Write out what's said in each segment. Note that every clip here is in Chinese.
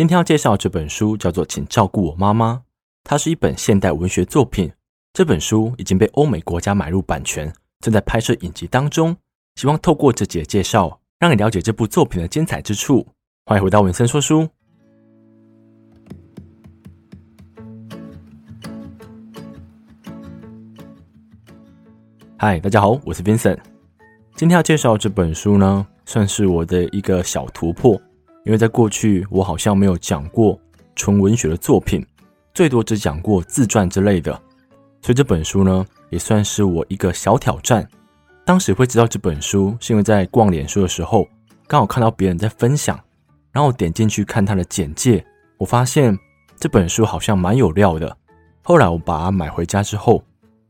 今天要介绍这本书叫做《请照顾我妈妈》，它是一本现代文学作品。这本书已经被欧美国家买入版权，正在拍摄影集当中。希望透过这节介绍，让你了解这部作品的精彩之处。欢迎回到文森说书。嗨，大家好，我是 Vincent。今天要介绍这本书呢，算是我的一个小突破。因为在过去，我好像没有讲过纯文学的作品，最多只讲过自传之类的，所以这本书呢，也算是我一个小挑战。当时会知道这本书，是因为在逛脸书的时候，刚好看到别人在分享，然后点进去看他的简介，我发现这本书好像蛮有料的。后来我把它买回家之后，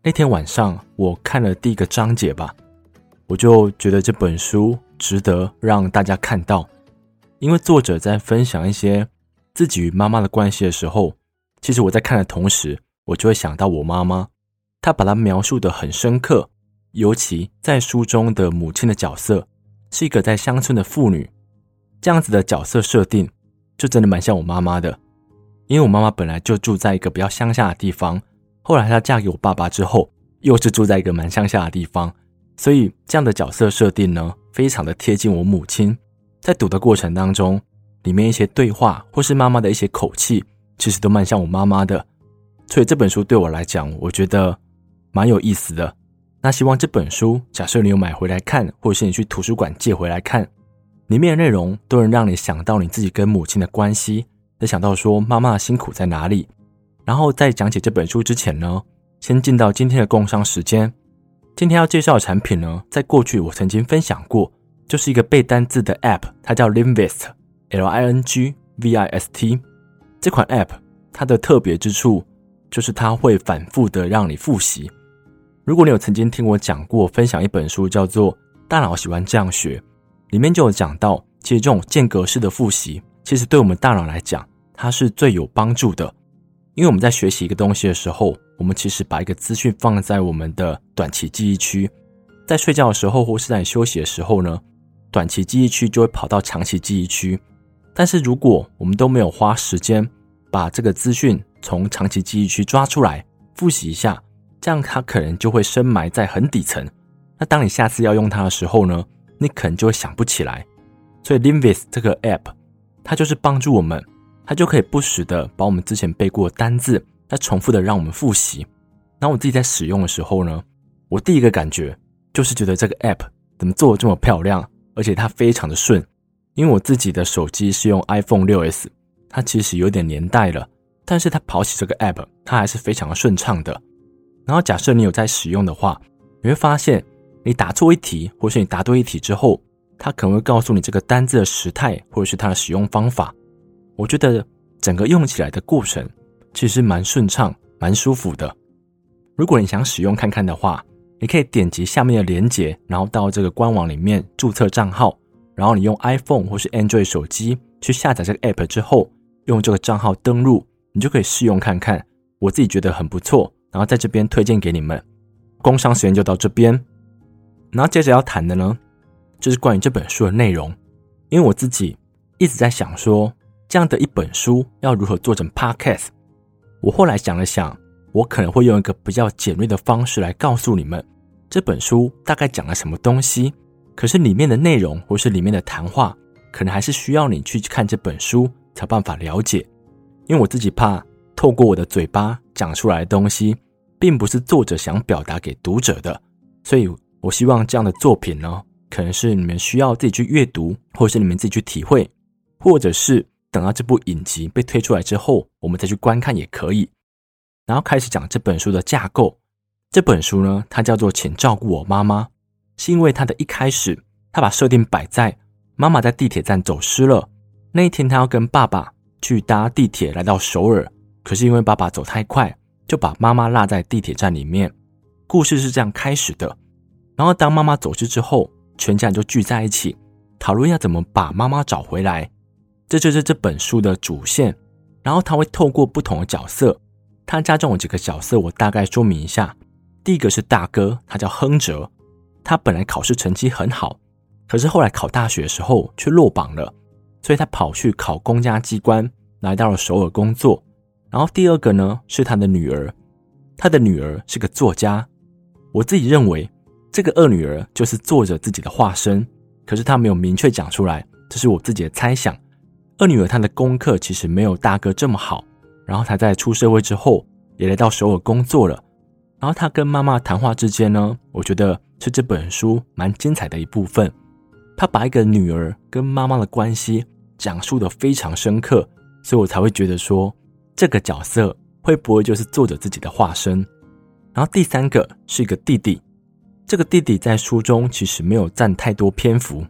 那天晚上我看了第一个章节吧，我就觉得这本书值得让大家看到。因为作者在分享一些自己与妈妈的关系的时候，其实我在看的同时，我就会想到我妈妈。她把她描述得很深刻，尤其在书中的母亲的角色是一个在乡村的妇女，这样子的角色设定就真的蛮像我妈妈的。因为我妈妈本来就住在一个比较乡下的地方，后来她嫁给我爸爸之后，又是住在一个蛮乡下的地方，所以这样的角色设定呢，非常的贴近我母亲。在读的过程当中，里面一些对话或是妈妈的一些口气，其实都蛮像我妈妈的。所以这本书对我来讲，我觉得蛮有意思的。那希望这本书，假设你有买回来看，或者是你去图书馆借回来看，里面的内容都能让你想到你自己跟母亲的关系，能想到说妈妈的辛苦在哪里。然后在讲解这本书之前呢，先进到今天的工商时间。今天要介绍的产品呢，在过去我曾经分享过。就是一个背单字的 App，它叫 Lingvist，L-I-N-G-V-I-S-T。这款 App 它的特别之处就是它会反复的让你复习。如果你有曾经听我讲过分享一本书叫做《大脑喜欢这样学》，里面就有讲到，其实这种间隔式的复习，其实对我们大脑来讲，它是最有帮助的。因为我们在学习一个东西的时候，我们其实把一个资讯放在我们的短期记忆区，在睡觉的时候或是在休息的时候呢，短期记忆区就会跑到长期记忆区，但是如果我们都没有花时间把这个资讯从长期记忆区抓出来复习一下，这样它可能就会深埋在很底层。那当你下次要用它的时候呢，你可能就会想不起来。所以 Linvis 这个 App，它就是帮助我们，它就可以不时的把我们之前背过的单字，再重复的让我们复习。然后我自己在使用的时候呢，我第一个感觉就是觉得这个 App 怎么做的这么漂亮。而且它非常的顺，因为我自己的手机是用 iPhone 6s，它其实有点年代了，但是它跑起这个 App，它还是非常的顺畅的。然后假设你有在使用的话，你会发现你答错一题，或是你答对一题之后，它可能会告诉你这个单字的时态，或者是它的使用方法。我觉得整个用起来的过程其实蛮顺畅、蛮舒服的。如果你想使用看看的话，你可以点击下面的链接，然后到这个官网里面注册账号，然后你用 iPhone 或是 Android 手机去下载这个 App 之后，用这个账号登录，你就可以试用看看。我自己觉得很不错，然后在这边推荐给你们。工商时间就到这边，然后接着要谈的呢，就是关于这本书的内容。因为我自己一直在想说，这样的一本书要如何做成 Podcast。我后来想了想。我可能会用一个比较简略的方式来告诉你们这本书大概讲了什么东西，可是里面的内容或是里面的谈话，可能还是需要你去看这本书才办法了解。因为我自己怕透过我的嘴巴讲出来的东西，并不是作者想表达给读者的，所以我希望这样的作品呢，可能是你们需要自己去阅读，或是你们自己去体会，或者是等到这部影集被推出来之后，我们再去观看也可以。然后开始讲这本书的架构。这本书呢，它叫做《请照顾我妈妈》，是因为它的一开始，它把设定摆在妈妈在地铁站走失了。那一天，他要跟爸爸去搭地铁来到首尔，可是因为爸爸走太快，就把妈妈落在地铁站里面。故事是这样开始的。然后当妈妈走失之后，全家人就聚在一起讨论要怎么把妈妈找回来。这就是这本书的主线。然后他会透过不同的角色。他加重了几个角色，我大概说明一下。第一个是大哥，他叫亨哲，他本来考试成绩很好，可是后来考大学的时候却落榜了，所以他跑去考公家机关，来到了首尔工作。然后第二个呢，是他的女儿，他的女儿是个作家。我自己认为，这个二女儿就是作者自己的化身，可是他没有明确讲出来，这是我自己的猜想。二女儿她的功课其实没有大哥这么好，然后他在出社会之后也来到首尔工作了。然后他跟妈妈谈话之间呢，我觉得是这本书蛮精彩的一部分。他把一个女儿跟妈妈的关系讲述得非常深刻，所以我才会觉得说。这个角色会不会就是作者自己的化身？然后第三个是一个弟弟，这个弟弟在书中其实没有占太多篇幅，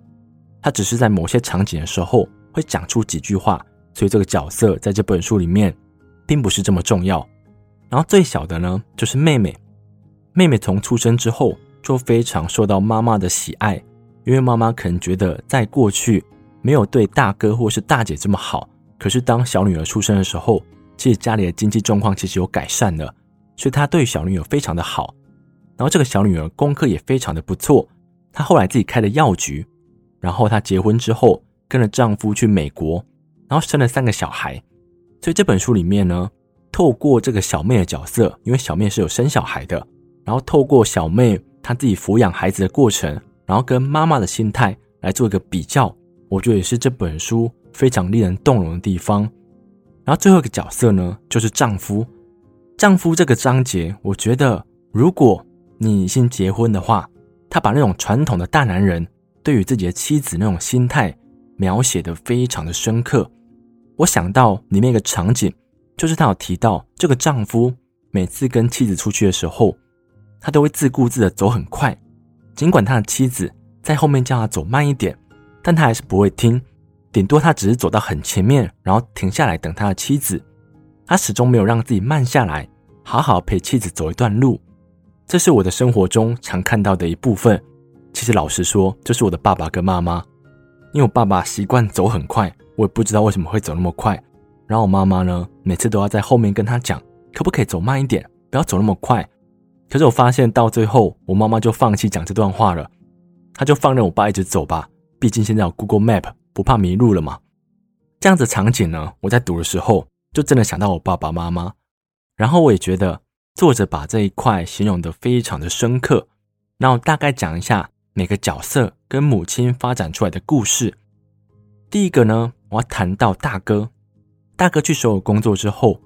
他只是在某些场景的时候会讲出几句话，所以这个角色在这本书里面并不是这么重要。然后最小的呢，就是妹妹，妹妹从出生之后就非常受到妈妈的喜爱，因为妈妈可能觉得在过去没有对大哥或是大姐这么好，可是当小女儿出生的时候。其实家里的经济状况其实有改善了，所以她对小女儿非常的好。然后这个小女儿功课也非常的不错，她后来自己开了药局。然后她结婚之后跟了丈夫去美国，然后生了三个小孩。所以这本书里面呢，透过这个小妹的角色，因为小妹是有生小孩的，然后透过小妹她自己抚养孩子的过程，然后跟妈妈的心态来做一个比较，我觉得也是这本书非常令人动容的地方。然后最后一个角色呢，就是丈夫。丈夫这个章节，我觉得如果你已经结婚的话，他把那种传统的大男人对于自己的妻子那种心态描写的非常的深刻。我想到里面一个场景，就是他有提到这个丈夫每次跟妻子出去的时候，他都会自顾自的走很快，尽管他的妻子在后面叫他走慢一点，但他还是不会听。顶多他只是走到很前面，然后停下来等他的妻子。他始终没有让自己慢下来，好好陪妻子走一段路。这是我的生活中常看到的一部分。其实老实说，就是我的爸爸跟妈妈。因为我爸爸习惯走很快，我也不知道为什么会走那么快。然后我妈妈呢，每次都要在后面跟他讲，可不可以走慢一点，不要走那么快。可是我发现到最后，我妈妈就放弃讲这段话了，她就放任我爸一直走吧。毕竟现在有 Google Map。不怕迷路了嘛？这样子场景呢，我在读的时候就真的想到我爸爸妈妈，然后我也觉得作者把这一块形容得非常的深刻。那我大概讲一下每个角色跟母亲发展出来的故事。第一个呢，我要谈到大哥。大哥去首尔工作之后，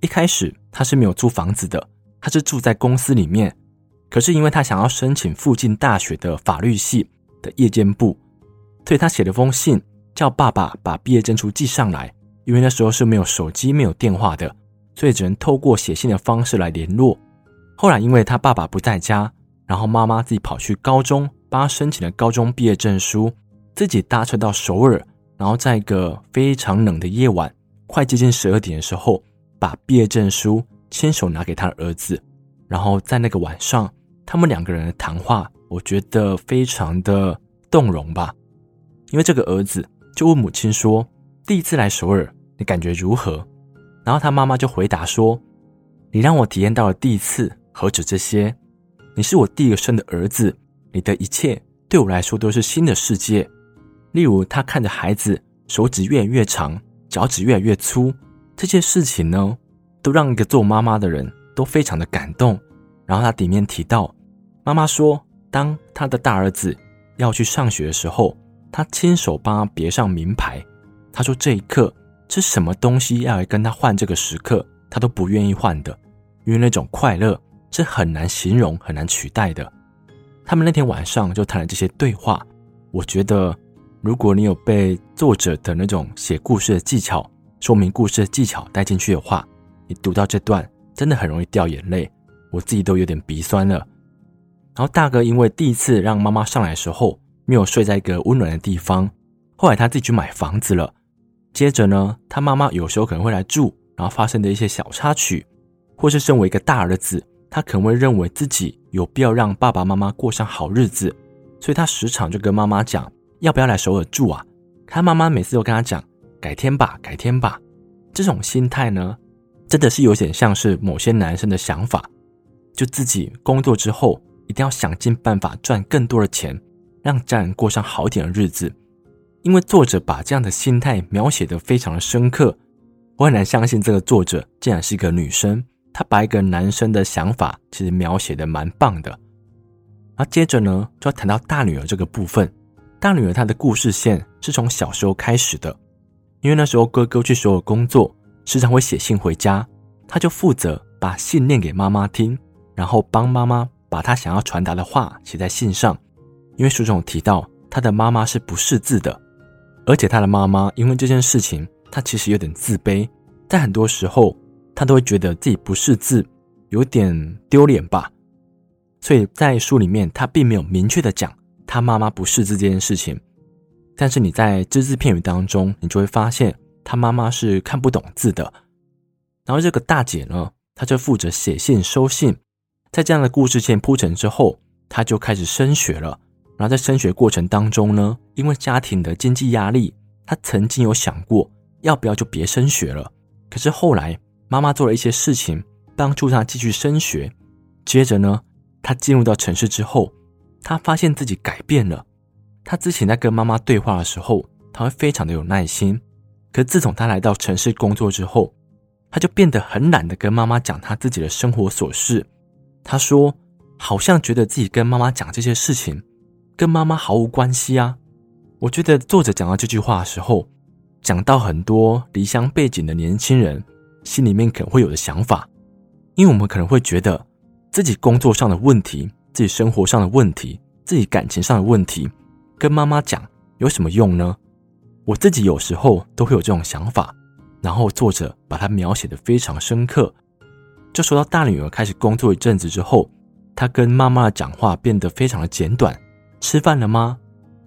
一开始他是没有租房子的，他是住在公司里面。可是因为他想要申请附近大学的法律系的夜间部。所以他写了封信，叫爸爸把毕业证书寄上来。因为那时候是没有手机、没有电话的，所以只能透过写信的方式来联络。后来因为他爸爸不在家，然后妈妈自己跑去高中帮他申请了高中毕业证书，自己搭车到首尔，然后在一个非常冷的夜晚，快接近十二点的时候，把毕业证书亲手拿给他儿子。然后在那个晚上，他们两个人的谈话，我觉得非常的动容吧。因为这个儿子就问母亲说：“第一次来首尔，你感觉如何？”然后他妈妈就回答说：“你让我体验到了第一次，何止这些？你是我第一个生的儿子，你的一切对我来说都是新的世界。例如，他看着孩子手指越来越长，脚趾越来越粗，这些事情呢，都让一个做妈妈的人都非常的感动。然后他里面提到，妈妈说，当他的大儿子要去上学的时候。”他亲手帮他别上名牌，他说这一刻是什么东西要来跟他换这个时刻，他都不愿意换的，因为那种快乐是很难形容、很难取代的。他们那天晚上就谈了这些对话，我觉得如果你有被作者的那种写故事的技巧、说明故事的技巧带进去的话，你读到这段真的很容易掉眼泪，我自己都有点鼻酸了。然后大哥因为第一次让妈妈上来的时候。没有睡在一个温暖的地方，后来他自己去买房子了。接着呢，他妈妈有时候可能会来住，然后发生的一些小插曲，或是身为一个大儿子，他可能会认为自己有必要让爸爸妈妈过上好日子，所以他时常就跟妈妈讲，要不要来首尔住啊？他妈妈每次都跟他讲，改天吧，改天吧。这种心态呢，真的是有点像是某些男生的想法，就自己工作之后一定要想尽办法赚更多的钱。让家人过上好点的日子，因为作者把这样的心态描写得非常的深刻，我很难相信这个作者竟然是一个女生，他把一个男生的想法其实描写的蛮棒的。然后接着呢，就要谈到大女儿这个部分。大女儿她的故事线是从小时候开始的，因为那时候哥哥去所有工作，时常会写信回家，她就负责把信念给妈妈听，然后帮妈妈把她想要传达的话写在信上。因为书中有提到，她的妈妈是不识字的，而且她的妈妈因为这件事情，她其实有点自卑，在很多时候，他都会觉得自己不识字，有点丢脸吧。所以在书里面，他并没有明确的讲他妈妈不识字这件事情，但是你在只字片语当中，你就会发现他妈妈是看不懂字的。然后这个大姐呢，她就负责写信收信，在这样的故事线铺陈之后，她就开始升学了。然后在升学过程当中呢，因为家庭的经济压力，她曾经有想过要不要就别升学了。可是后来妈妈做了一些事情，帮助他继续升学。接着呢，他进入到城市之后，他发现自己改变了。他之前在跟妈妈对话的时候，他会非常的有耐心。可自从他来到城市工作之后，他就变得很懒得跟妈妈讲他自己的生活琐事。他说，好像觉得自己跟妈妈讲这些事情。跟妈妈毫无关系啊！我觉得作者讲到这句话的时候，讲到很多离乡背井的年轻人心里面可能会有的想法，因为我们可能会觉得自己工作上的问题、自己生活上的问题、自己感情上的问题，跟妈妈讲有什么用呢？我自己有时候都会有这种想法，然后作者把它描写的非常深刻。就说到大女儿开始工作一阵子之后，她跟妈妈的讲话变得非常的简短。吃饭了吗？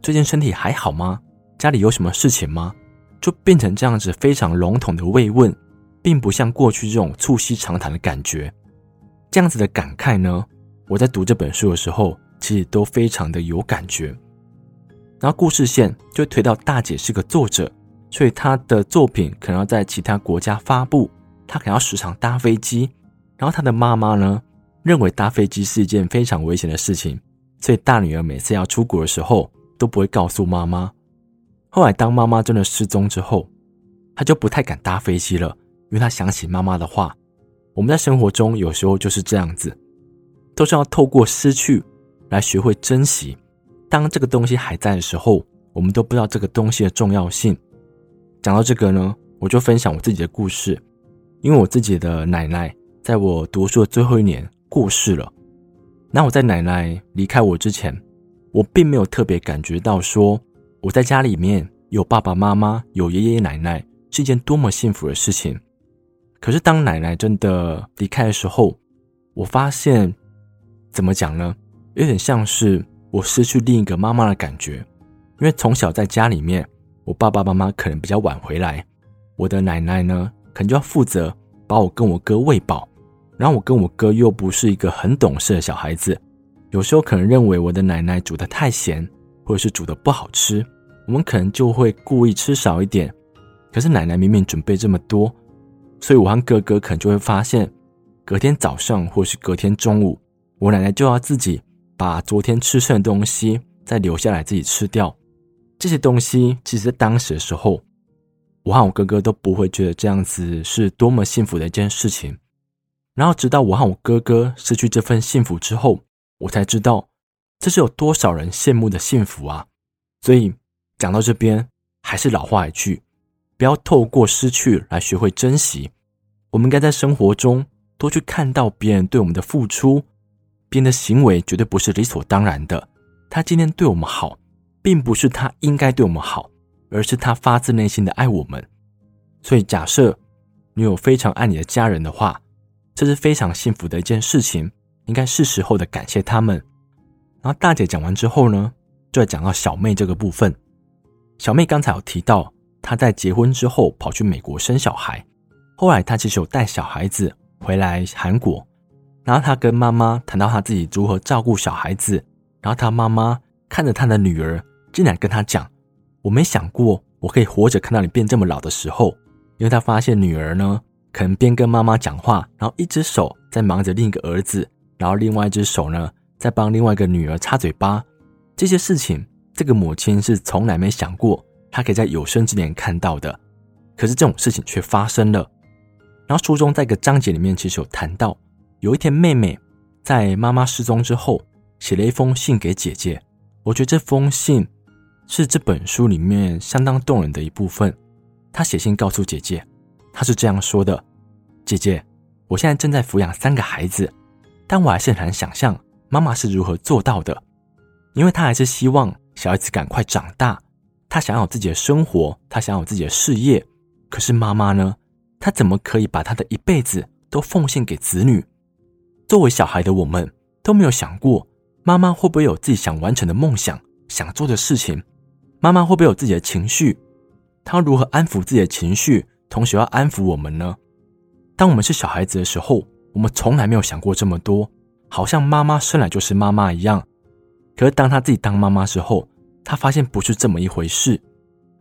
最近身体还好吗？家里有什么事情吗？就变成这样子非常笼统的慰问，并不像过去这种促膝长谈的感觉。这样子的感慨呢，我在读这本书的时候，其实都非常的有感觉。然后故事线就推到大姐是个作者，所以她的作品可能要在其他国家发布，她可能要时常搭飞机。然后她的妈妈呢，认为搭飞机是一件非常危险的事情。所以大女儿每次要出国的时候都不会告诉妈妈。后来当妈妈真的失踪之后，她就不太敢搭飞机了，因为他想起妈妈的话。我们在生活中有时候就是这样子，都是要透过失去来学会珍惜。当这个东西还在的时候，我们都不知道这个东西的重要性。讲到这个呢，我就分享我自己的故事，因为我自己的奶奶在我读书的最后一年过世了。那我在奶奶离开我之前，我并没有特别感觉到说我在家里面有爸爸妈妈、有爷爷奶奶是一件多么幸福的事情。可是当奶奶真的离开的时候，我发现怎么讲呢？有点像是我失去另一个妈妈的感觉。因为从小在家里面，我爸爸妈妈可能比较晚回来，我的奶奶呢，可能就要负责把我跟我哥喂饱。然后我跟我哥又不是一个很懂事的小孩子，有时候可能认为我的奶奶煮的太咸，或者是煮的不好吃，我们可能就会故意吃少一点。可是奶奶明明准备这么多，所以我和哥哥可能就会发现，隔天早上或是隔天中午，我奶奶就要自己把昨天吃剩的东西再留下来自己吃掉。这些东西其实在当时的时候，我和我哥哥都不会觉得这样子是多么幸福的一件事情。然后，直到我和我哥哥失去这份幸福之后，我才知道这是有多少人羡慕的幸福啊！所以讲到这边，还是老话一句：不要透过失去来学会珍惜。我们应该在生活中多去看到别人对我们的付出，别人的行为绝对不是理所当然的。他今天对我们好，并不是他应该对我们好，而是他发自内心的爱我们。所以，假设你有非常爱你的家人的话，这是非常幸福的一件事情，应该是时候的感谢他们。然后大姐讲完之后呢，就要讲到小妹这个部分。小妹刚才有提到，她在结婚之后跑去美国生小孩，后来她其实有带小孩子回来韩国。然后她跟妈妈谈到她自己如何照顾小孩子，然后她妈妈看着她的女儿，竟然跟她讲：“我没想过我可以活着看到你变这么老的时候。”因为她发现女儿呢。可能边跟妈妈讲话，然后一只手在忙着另一个儿子，然后另外一只手呢在帮另外一个女儿擦嘴巴。这些事情，这个母亲是从来没想过，他可以在有生之年看到的。可是这种事情却发生了。然后书中在一个章节里面，其实有谈到，有一天妹妹在妈妈失踪之后，写了一封信给姐姐。我觉得这封信是这本书里面相当动人的一部分。她写信告诉姐姐，她是这样说的：“姐姐，我现在正在抚养三个孩子，但我还是很难想象妈妈是如何做到的，因为她还是希望小孩子赶快长大，他想要有自己的生活，他想要有自己的事业。可是妈妈呢？”他怎么可以把他的一辈子都奉献给子女？作为小孩的我们都没有想过，妈妈会不会有自己想完成的梦想、想做的事情？妈妈会不会有自己的情绪？她如何安抚自己的情绪，同时要安抚我们呢？当我们是小孩子的时候，我们从来没有想过这么多，好像妈妈生来就是妈妈一样。可是当她自己当妈妈之后，她发现不是这么一回事。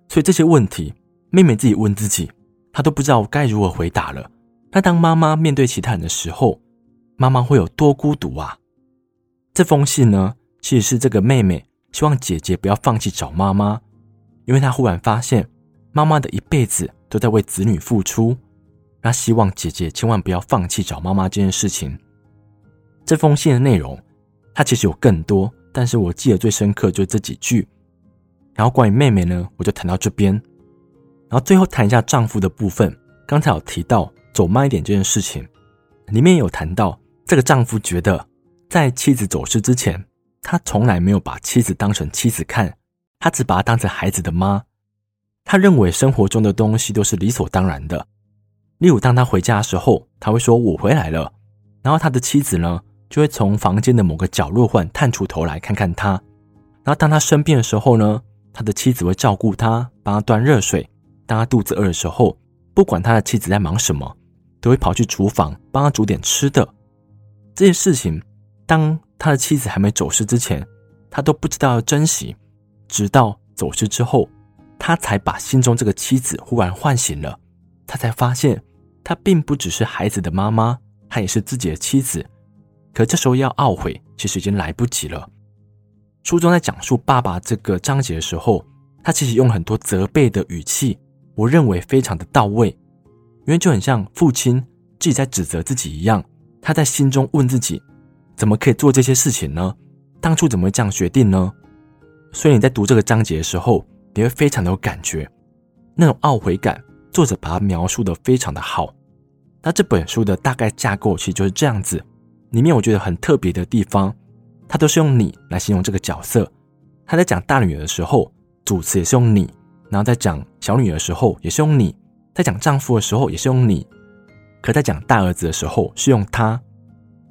所以这些问题，妹妹自己问自己。她都不知道该如何回答了。那当妈妈面对其他人的时候，妈妈会有多孤独啊？这封信呢，其实是这个妹妹希望姐姐不要放弃找妈妈，因为她忽然发现妈妈的一辈子都在为子女付出，她希望姐姐千万不要放弃找妈妈这件事情。这封信的内容，它其实有更多，但是我记得最深刻就这几句。然后关于妹妹呢，我就谈到这边。然后最后谈一下丈夫的部分。刚才有提到走慢一点这件事情，里面有谈到这个丈夫觉得，在妻子走失之前，他从来没有把妻子当成妻子看，他只把她当成孩子的妈。他认为生活中的东西都是理所当然的。例如，当他回家的时候，他会说“我回来了”，然后他的妻子呢，就会从房间的某个角落换探出头来看看他。然后当他生病的时候呢，他的妻子会照顾他，帮他端热水。当他肚子饿的时候，不管他的妻子在忙什么，都会跑去厨房帮他煮点吃的。这些事情，当他的妻子还没走失之前，他都不知道要珍惜。直到走失之后，他才把心中这个妻子忽然唤醒了。他才发现，他并不只是孩子的妈妈，他也是自己的妻子。可这时候要懊悔，其实已经来不及了。书中在讲述爸爸这个章节的时候，他其实用很多责备的语气。我认为非常的到位，因为就很像父亲自己在指责自己一样，他在心中问自己：怎么可以做这些事情呢？当初怎么会这样决定呢？所以你在读这个章节的时候，你会非常的有感觉，那种懊悔感，作者把它描述的非常的好。那这本书的大概架构其实就是这样子，里面我觉得很特别的地方，他都是用你来形容这个角色。他在讲大女儿的时候，主词也是用你。然后在讲小女儿的时候也是用你，在讲丈夫的时候也是用你，可在讲大儿子的时候是用他。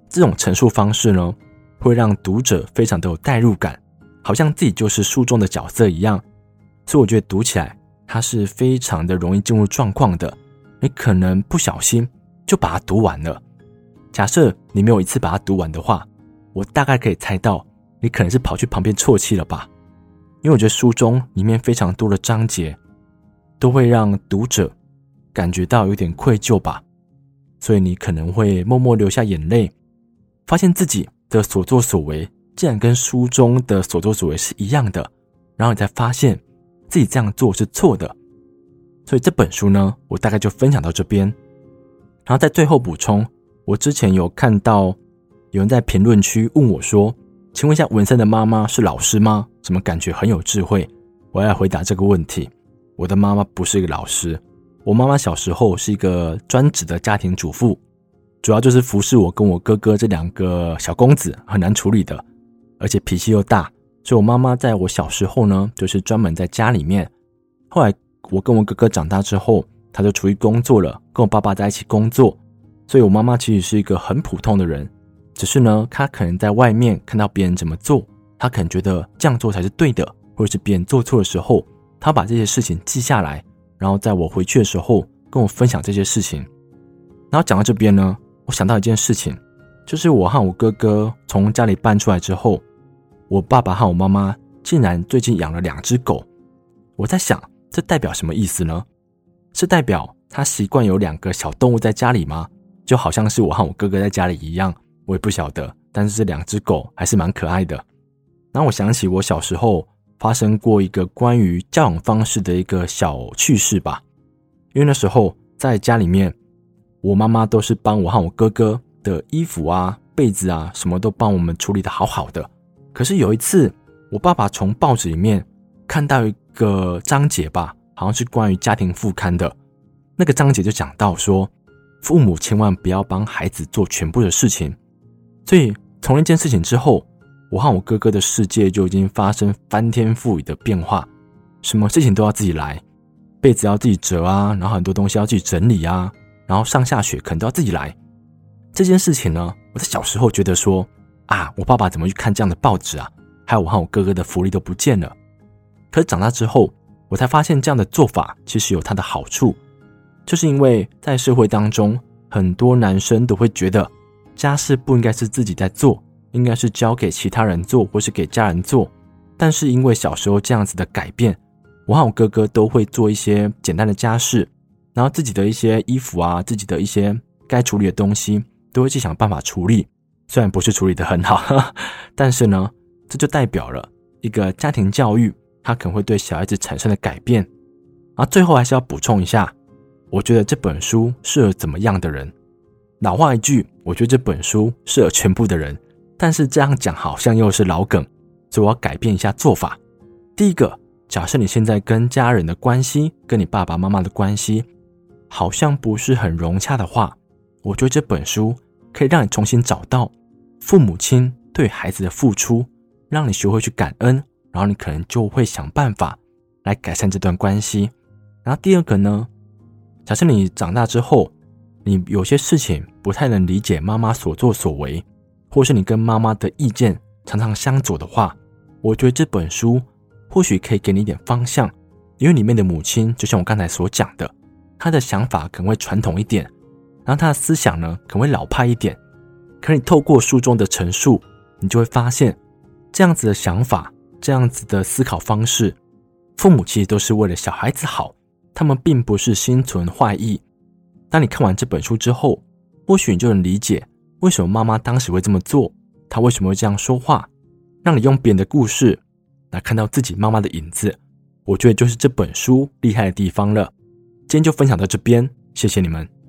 这种陈述方式呢，会让读者非常的有代入感，好像自己就是书中的角色一样。所以我觉得读起来它是非常的容易进入状况的。你可能不小心就把它读完了。假设你没有一次把它读完的话，我大概可以猜到你可能是跑去旁边啜泣了吧。因为我觉得书中里面非常多的章节，都会让读者感觉到有点愧疚吧，所以你可能会默默流下眼泪，发现自己的所作所为竟然跟书中的所作所为是一样的，然后你才发现自己这样做是错的。所以这本书呢，我大概就分享到这边，然后在最后补充，我之前有看到有人在评论区问我说。请问一下，文森的妈妈是老师吗？怎么感觉很有智慧？我要回答这个问题。我的妈妈不是一个老师，我妈妈小时候是一个专职的家庭主妇，主要就是服侍我跟我哥哥这两个小公子，很难处理的，而且脾气又大。所以我妈妈在我小时候呢，就是专门在家里面。后来我跟我哥哥长大之后，她就出去工作了，跟我爸爸在一起工作。所以我妈妈其实是一个很普通的人。只是呢，他可能在外面看到别人怎么做，他可能觉得这样做才是对的，或者是别人做错的时候，他把这些事情记下来，然后在我回去的时候跟我分享这些事情。然后讲到这边呢，我想到一件事情，就是我和我哥哥从家里搬出来之后，我爸爸和我妈妈竟然最近养了两只狗。我在想，这代表什么意思呢？是代表他习惯有两个小动物在家里吗？就好像是我和我哥哥在家里一样。我也不晓得，但是这两只狗还是蛮可爱的。然后我想起我小时候发生过一个关于教养方式的一个小趣事吧。因为那时候在家里面，我妈妈都是帮我和我哥哥的衣服啊、被子啊，什么都帮我们处理的好好的。可是有一次，我爸爸从报纸里面看到一个章节吧，好像是关于家庭副刊的。那个章节就讲到说，父母千万不要帮孩子做全部的事情。所以从那件事情之后，我和我哥哥的世界就已经发生翻天覆地的变化，什么事情都要自己来，被子要自己折啊，然后很多东西要自己整理啊，然后上下学可能都要自己来。这件事情呢，我在小时候觉得说啊，我爸爸怎么去看这样的报纸啊？还有我和我哥哥的福利都不见了。可是长大之后，我才发现这样的做法其实有它的好处，就是因为在社会当中，很多男生都会觉得家事不应该是自己在做，应该是交给其他人做或是给家人做。但是因为小时候这样子的改变，我和我哥哥都会做一些简单的家事，然后自己的一些衣服啊，自己的一些该处理的东西，都会去想办法处理。虽然不是处理的很好，但是呢，这就代表了一个家庭教育，它可能会对小孩子产生的改变。啊，最后还是要补充一下，我觉得这本书适合怎么样的人？老话一句，我觉得这本书适合全部的人。但是这样讲好像又是老梗，所以我要改变一下做法。第一个，假设你现在跟家人的关系，跟你爸爸妈妈的关系，好像不是很融洽的话，我觉得这本书可以让你重新找到。父母亲对孩子的付出，让你学会去感恩，然后你可能就会想办法来改善这段关系。然后第二个呢，假设你长大之后，你有些事情不太能理解妈妈所作所为，或是你跟妈妈的意见常常相左的话，我觉得这本书或许可以给你一点方向，因为里面的母亲就像我刚才所讲的，她的想法可能会传统一点，然后她的思想呢可能会老派一点。可你透过书中的陈述，你就会发现，这样子的想法，这样子的思考方式，父母其实都是为了小孩子好，他们并不是心存坏意。当你看完这本书之后，或许你就能理解为什么妈妈当时会这么做，她为什么会这样说话，让你用别人的故事来看到自己妈妈的影子。我觉得就是这本书厉害的地方了。今天就分享到这边，谢谢你们。